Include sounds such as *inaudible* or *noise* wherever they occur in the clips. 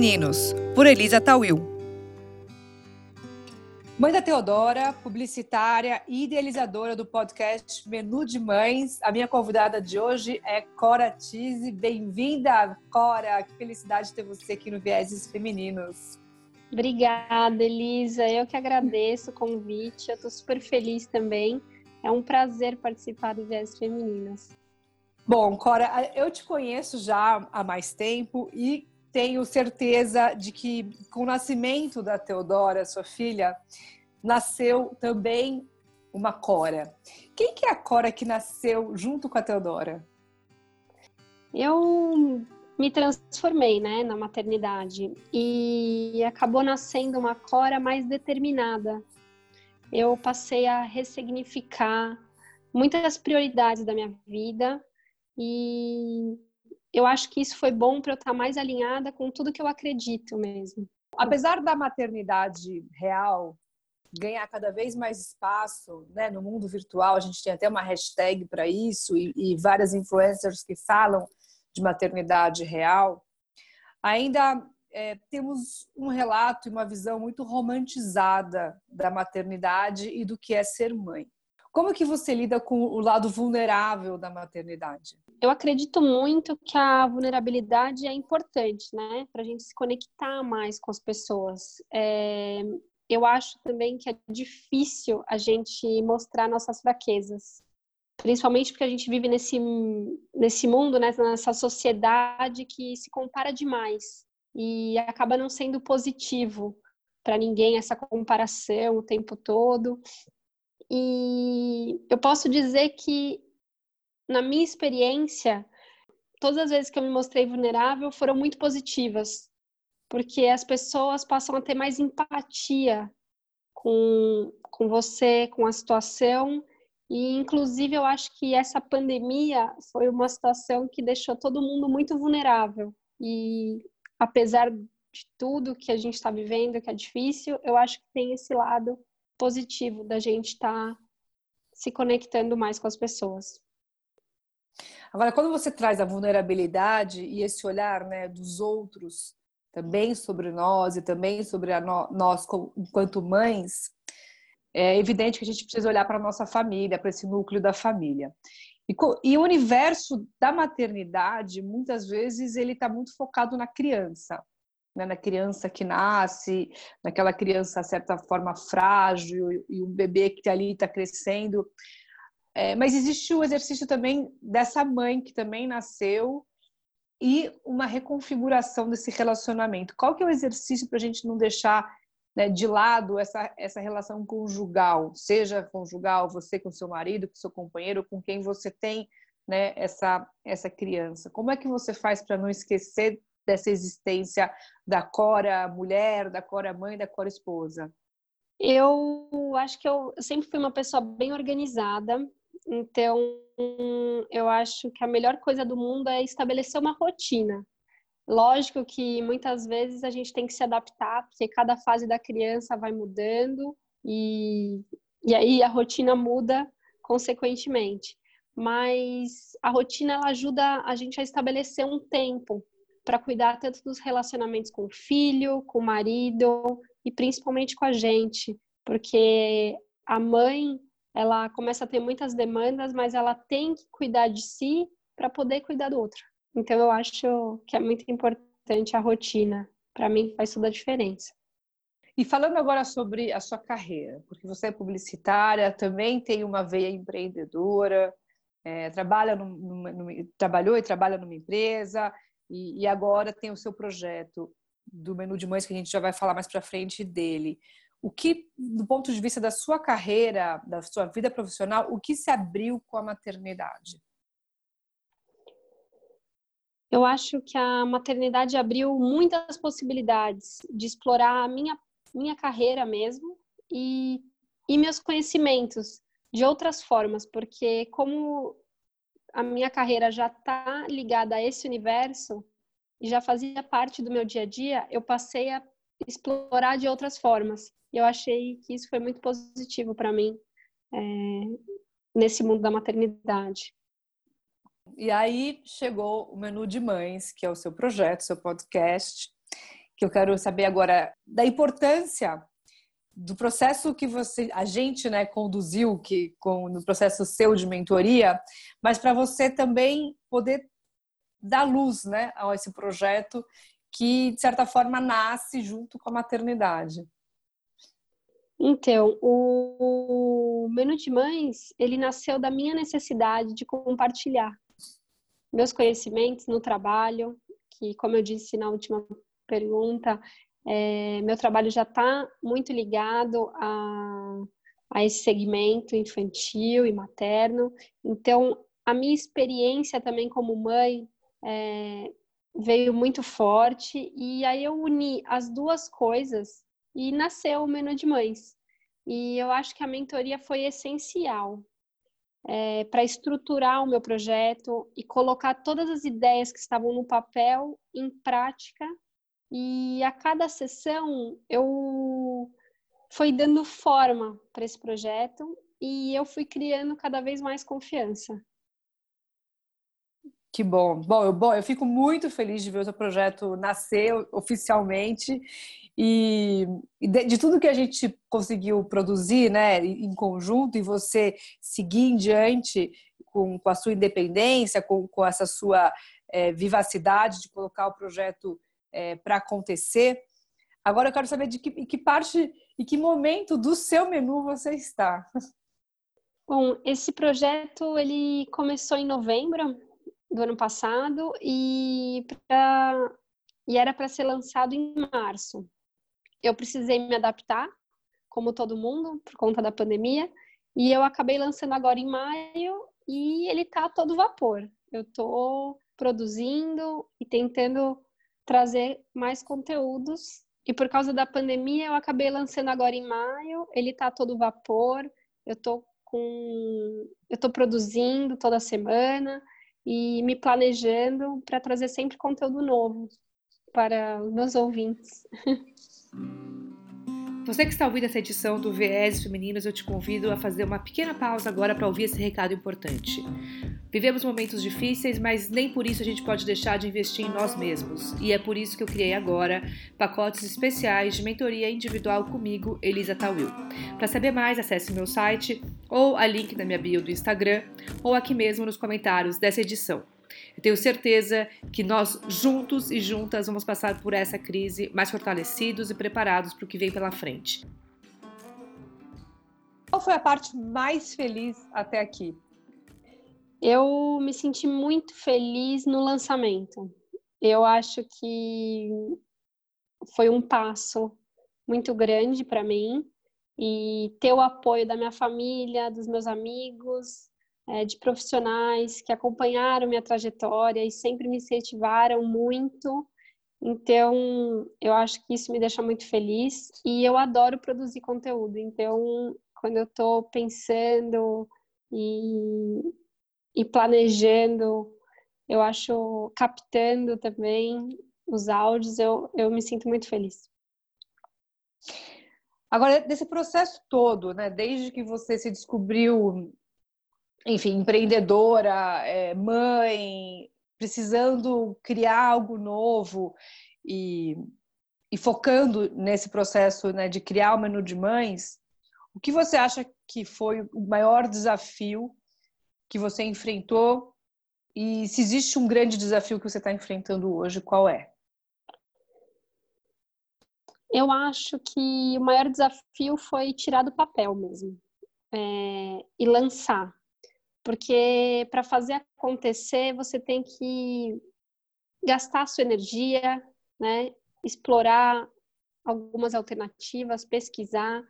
Femininos, por Elisa Tawil. Mãe da Teodora, publicitária e idealizadora do podcast Menu de Mães. A minha convidada de hoje é Cora Tise. Bem-vinda, Cora. Que felicidade ter você aqui no Vieses Femininos. Obrigada, Elisa. Eu que agradeço o convite. Eu estou super feliz também. É um prazer participar do Vieses Femininas. Bom, Cora, eu te conheço já há mais tempo e tenho certeza de que com o nascimento da Teodora, sua filha, nasceu também uma Cora. Quem que é a Cora que nasceu junto com a Teodora? Eu me transformei, né, na maternidade e acabou nascendo uma Cora mais determinada. Eu passei a ressignificar muitas prioridades da minha vida e eu acho que isso foi bom para eu estar mais alinhada com tudo que eu acredito mesmo. Apesar da maternidade real ganhar cada vez mais espaço né, no mundo virtual, a gente tem até uma hashtag para isso e, e várias influencers que falam de maternidade real, ainda é, temos um relato e uma visão muito romantizada da maternidade e do que é ser mãe. Como que você lida com o lado vulnerável da maternidade? Eu acredito muito que a vulnerabilidade é importante, né? Para a gente se conectar mais com as pessoas. É... Eu acho também que é difícil a gente mostrar nossas fraquezas. Principalmente porque a gente vive nesse, nesse mundo, né? nessa sociedade que se compara demais. E acaba não sendo positivo para ninguém essa comparação o tempo todo. E eu posso dizer que, na minha experiência, todas as vezes que eu me mostrei vulnerável foram muito positivas, porque as pessoas passam a ter mais empatia com, com você, com a situação. E, inclusive, eu acho que essa pandemia foi uma situação que deixou todo mundo muito vulnerável. E, apesar de tudo que a gente está vivendo, que é difícil, eu acho que tem esse lado positivo da gente estar tá se conectando mais com as pessoas. Agora, quando você traz a vulnerabilidade e esse olhar né, dos outros também sobre nós e também sobre no, nós enquanto mães, é evidente que a gente precisa olhar para a nossa família, para esse núcleo da família. E, e, o universo da maternidade, muitas vezes, ele está muito focado na criança né, na criança que nasce, naquela criança, de certa forma, frágil, e um bebê que ali está crescendo. É, mas existe o exercício também dessa mãe que também nasceu e uma reconfiguração desse relacionamento. Qual que é o exercício para a gente não deixar né, de lado essa, essa relação conjugal, seja conjugal, você com seu marido, com seu companheiro, com quem você tem né, essa, essa criança? Como é que você faz para não esquecer dessa existência da Cora mulher, da Cora mãe, da Cora esposa? Eu acho que eu sempre fui uma pessoa bem organizada, então eu acho que a melhor coisa do mundo é estabelecer uma rotina. Lógico que muitas vezes a gente tem que se adaptar, porque cada fase da criança vai mudando e, e aí a rotina muda consequentemente. Mas a rotina ela ajuda a gente a estabelecer um tempo para cuidar tanto dos relacionamentos com o filho, com o marido e principalmente com a gente, porque a mãe ela começa a ter muitas demandas, mas ela tem que cuidar de si para poder cuidar do outro. Então eu acho que é muito importante a rotina. Para mim faz toda a diferença. E falando agora sobre a sua carreira, porque você é publicitária, também tem uma veia empreendedora, é, trabalha numa, numa, trabalhou e trabalha numa empresa, e, e agora tem o seu projeto do menu de mães que a gente já vai falar mais para frente dele. O que, do ponto de vista da sua carreira, da sua vida profissional, o que se abriu com a maternidade? Eu acho que a maternidade abriu muitas possibilidades de explorar a minha, minha carreira mesmo e, e meus conhecimentos de outras formas, porque como a minha carreira já está ligada a esse universo e já fazia parte do meu dia a dia, eu passei a explorar de outras formas. E eu achei que isso foi muito positivo para mim é, nesse mundo da maternidade. E aí chegou o Menu de Mães, que é o seu projeto, seu podcast, que eu quero saber agora da importância do processo que você, a gente, né, conduziu que com no processo seu de mentoria, mas para você também poder dar luz, né, a esse projeto que de certa forma nasce junto com a maternidade. Então, o Menu de Mães, ele nasceu da minha necessidade de compartilhar meus conhecimentos no trabalho, que, como eu disse na última pergunta, é, meu trabalho já está muito ligado a, a esse segmento infantil e materno. Então, a minha experiência também como mãe é, veio muito forte e aí eu uni as duas coisas e nasceu o Menu de Mães. E eu acho que a mentoria foi essencial é, para estruturar o meu projeto e colocar todas as ideias que estavam no papel em prática. E a cada sessão eu fui dando forma para esse projeto e eu fui criando cada vez mais confiança. Que bom. Bom eu, bom, eu fico muito feliz de ver o seu projeto nascer oficialmente e, de, de, tudo que a gente conseguiu produzir né, em conjunto e você seguir em diante com, com a sua independência, com, com essa sua é, vivacidade de colocar o projeto é, para acontecer. Agora eu quero saber de que, que parte e que momento do seu menu você está. Bom, esse projeto ele começou em novembro do ano passado e, pra, e era para ser lançado em março. Eu precisei me adaptar, como todo mundo, por conta da pandemia, e eu acabei lançando agora em maio e ele está todo vapor. Eu estou produzindo e tentando trazer mais conteúdos. E por causa da pandemia, eu acabei lançando agora em maio. Ele está todo vapor. Eu estou com, eu estou produzindo toda semana e me planejando para trazer sempre conteúdo novo para os meus ouvintes. *laughs* Você que está ouvindo essa edição do VS Femininos, eu te convido a fazer uma pequena pausa agora para ouvir esse recado importante. Vivemos momentos difíceis, mas nem por isso a gente pode deixar de investir em nós mesmos. E é por isso que eu criei agora pacotes especiais de mentoria individual comigo, Elisa Tawil. Para saber mais, acesse meu site ou a link na minha bio do Instagram ou aqui mesmo nos comentários dessa edição. Eu tenho certeza que nós, juntos e juntas, vamos passar por essa crise mais fortalecidos e preparados para o que vem pela frente. Qual foi a parte mais feliz até aqui? Eu me senti muito feliz no lançamento. Eu acho que foi um passo muito grande para mim e ter o apoio da minha família, dos meus amigos, é, de profissionais que acompanharam minha trajetória e sempre me incentivaram muito. Então, eu acho que isso me deixa muito feliz e eu adoro produzir conteúdo. Então, quando eu estou pensando e, e planejando, eu acho captando também os áudios, eu, eu me sinto muito feliz. Agora, desse processo todo, né, desde que você se descobriu enfim, empreendedora, é, mãe, precisando criar algo novo e, e focando nesse processo né, de criar o menu de mães, o que você acha que foi o maior desafio que você enfrentou? E se existe um grande desafio que você está enfrentando hoje, qual é? Eu acho que o maior desafio foi tirar do papel mesmo é, e lançar porque para fazer acontecer você tem que gastar sua energia, né? explorar algumas alternativas, pesquisar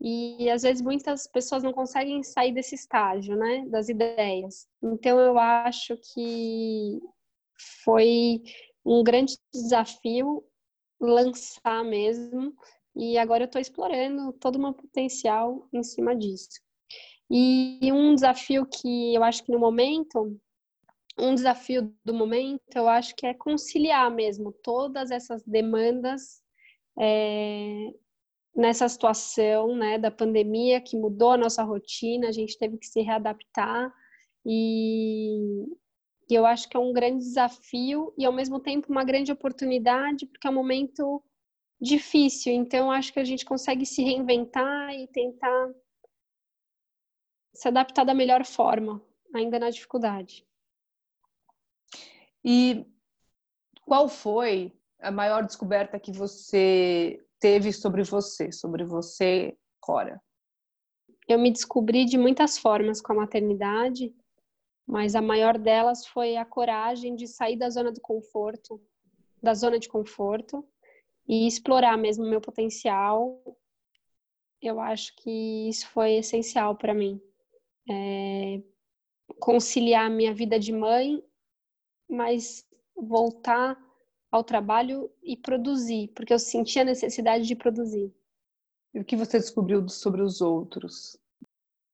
e às vezes muitas pessoas não conseguem sair desse estágio, né, das ideias. Então eu acho que foi um grande desafio lançar mesmo e agora eu estou explorando todo o meu potencial em cima disso. E um desafio que eu acho que no momento, um desafio do momento, eu acho que é conciliar mesmo todas essas demandas é, nessa situação né, da pandemia que mudou a nossa rotina, a gente teve que se readaptar e, e eu acho que é um grande desafio e ao mesmo tempo uma grande oportunidade, porque é um momento difícil. Então, acho que a gente consegue se reinventar e tentar se adaptar da melhor forma, ainda na dificuldade. E qual foi a maior descoberta que você teve sobre você, sobre você, Cora? Eu me descobri de muitas formas com a maternidade, mas a maior delas foi a coragem de sair da zona do conforto, da zona de conforto e explorar mesmo o meu potencial. Eu acho que isso foi essencial para mim. É, conciliar minha vida de mãe, mas voltar ao trabalho e produzir, porque eu sentia a necessidade de produzir. E o que você descobriu sobre os outros?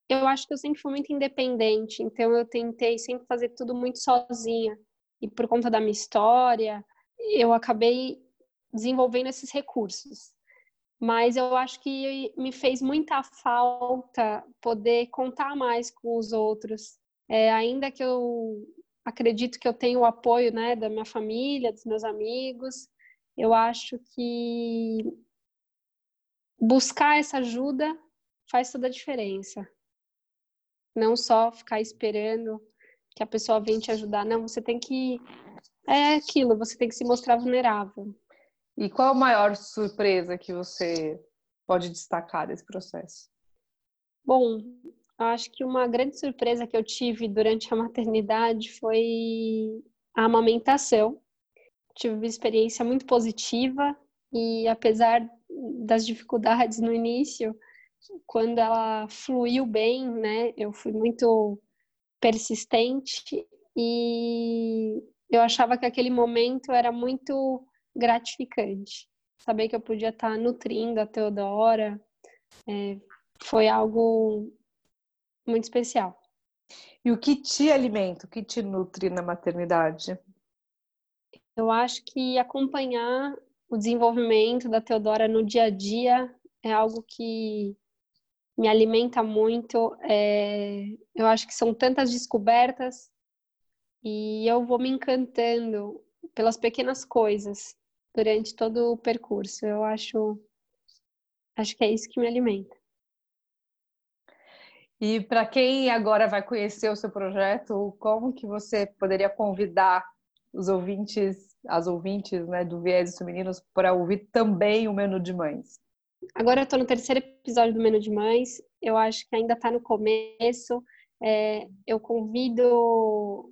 Eu acho que eu sempre fui muito independente, então eu tentei sempre fazer tudo muito sozinha. E por conta da minha história, eu acabei desenvolvendo esses recursos. Mas eu acho que me fez muita falta poder contar mais com os outros. É, ainda que eu acredito que eu tenho o apoio né, da minha família, dos meus amigos, eu acho que buscar essa ajuda faz toda a diferença. Não só ficar esperando que a pessoa venha te ajudar, não, você tem que. É aquilo, você tem que se mostrar vulnerável. E qual a maior surpresa que você pode destacar desse processo? Bom, acho que uma grande surpresa que eu tive durante a maternidade foi a amamentação. Tive uma experiência muito positiva e apesar das dificuldades no início, quando ela fluiu bem, né, eu fui muito persistente e eu achava que aquele momento era muito gratificante. Saber que eu podia estar nutrindo a Teodora é, foi algo muito especial. E o que te alimenta, o que te nutre na maternidade? Eu acho que acompanhar o desenvolvimento da Teodora no dia a dia é algo que me alimenta muito. É... eu acho que são tantas descobertas e eu vou me encantando pelas pequenas coisas durante todo o percurso. Eu acho, acho que é isso que me alimenta. E para quem agora vai conhecer o seu projeto, como que você poderia convidar os ouvintes, as ouvintes né, do Viés Femininos para ouvir também o Menu de Mães? Agora eu estou no terceiro episódio do Menu de Mães. Eu acho que ainda está no começo. É, eu convido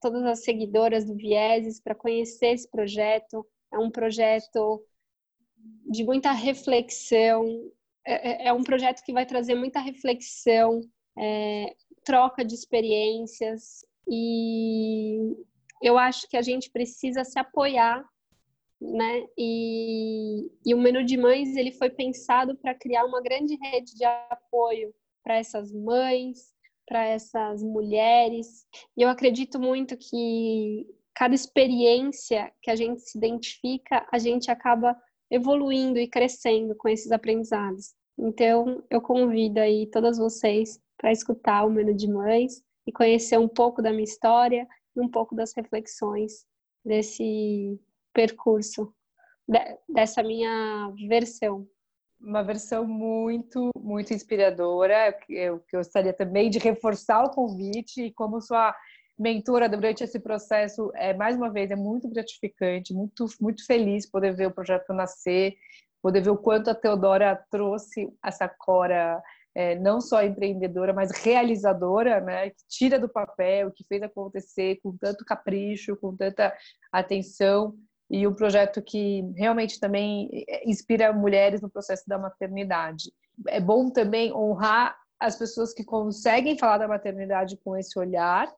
todas as seguidoras do Vieses para conhecer esse projeto. É um projeto de muita reflexão, é, é, é um projeto que vai trazer muita reflexão, é, troca de experiências e eu acho que a gente precisa se apoiar, né? E, e o menu de mães ele foi pensado para criar uma grande rede de apoio para essas mães, para essas mulheres. E eu acredito muito que cada experiência que a gente se identifica, a gente acaba evoluindo e crescendo com esses aprendizados. Então, eu convido aí todas vocês para escutar o Menu de Mães e conhecer um pouco da minha história e um pouco das reflexões desse percurso, dessa minha versão. Uma versão muito, muito inspiradora. Eu gostaria também de reforçar o convite e como sua mentora durante esse processo, é, mais uma vez, é muito gratificante, muito, muito feliz poder ver o projeto nascer, poder ver o quanto a Teodora trouxe essa Cora é, não só empreendedora, mas realizadora, né? Que tira do papel, que fez acontecer com tanto capricho, com tanta atenção e um projeto que realmente também é, inspira mulheres no processo da maternidade. É bom também honrar as pessoas que conseguem falar da maternidade com esse olhar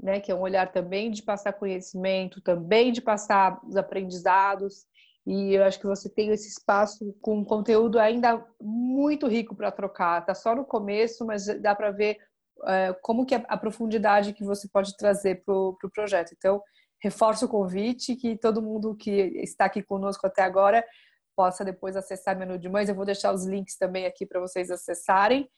né, que é um olhar também de passar conhecimento, também de passar os aprendizados. E eu acho que você tem esse espaço com conteúdo ainda muito rico para trocar. Tá só no começo, mas dá para ver é, como que é a profundidade que você pode trazer para o pro projeto. Então, reforço o convite que todo mundo que está aqui conosco até agora possa depois acessar Menu de Mães. Eu vou deixar os links também aqui para vocês acessarem.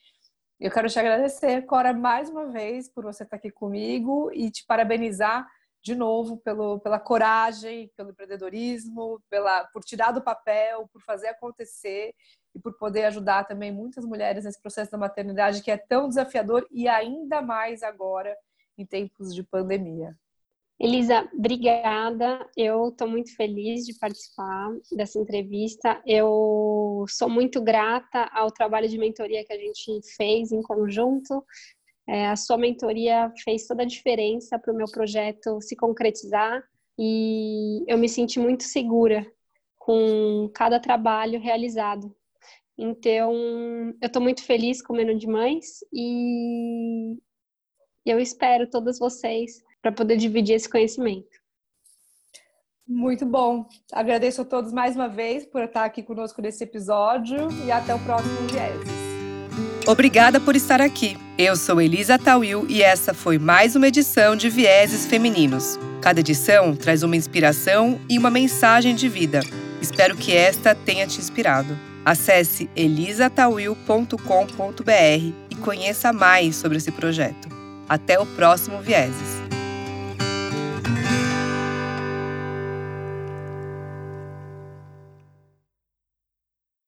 Eu quero te agradecer, Cora, mais uma vez por você estar aqui comigo e te parabenizar de novo, pelo, pela coragem, pelo empreendedorismo, pela, por tirar do papel, por fazer acontecer e por poder ajudar também muitas mulheres nesse processo da maternidade que é tão desafiador e ainda mais agora em tempos de pandemia. Elisa, obrigada. Eu estou muito feliz de participar dessa entrevista. Eu sou muito grata ao trabalho de mentoria que a gente fez em conjunto. É, a sua mentoria fez toda a diferença para o meu projeto se concretizar e eu me senti muito segura com cada trabalho realizado. Então, eu estou muito feliz com o Menu de Mães e eu espero todas vocês para poder dividir esse conhecimento. Muito bom. Agradeço a todos mais uma vez por estar aqui conosco nesse episódio e até o próximo Vieses. Obrigada por estar aqui. Eu sou Elisa Tawil e essa foi mais uma edição de Vieses Femininos. Cada edição traz uma inspiração e uma mensagem de vida. Espero que esta tenha te inspirado. Acesse elisatawil.com.br e conheça mais sobre esse projeto. Até o próximo Vieses.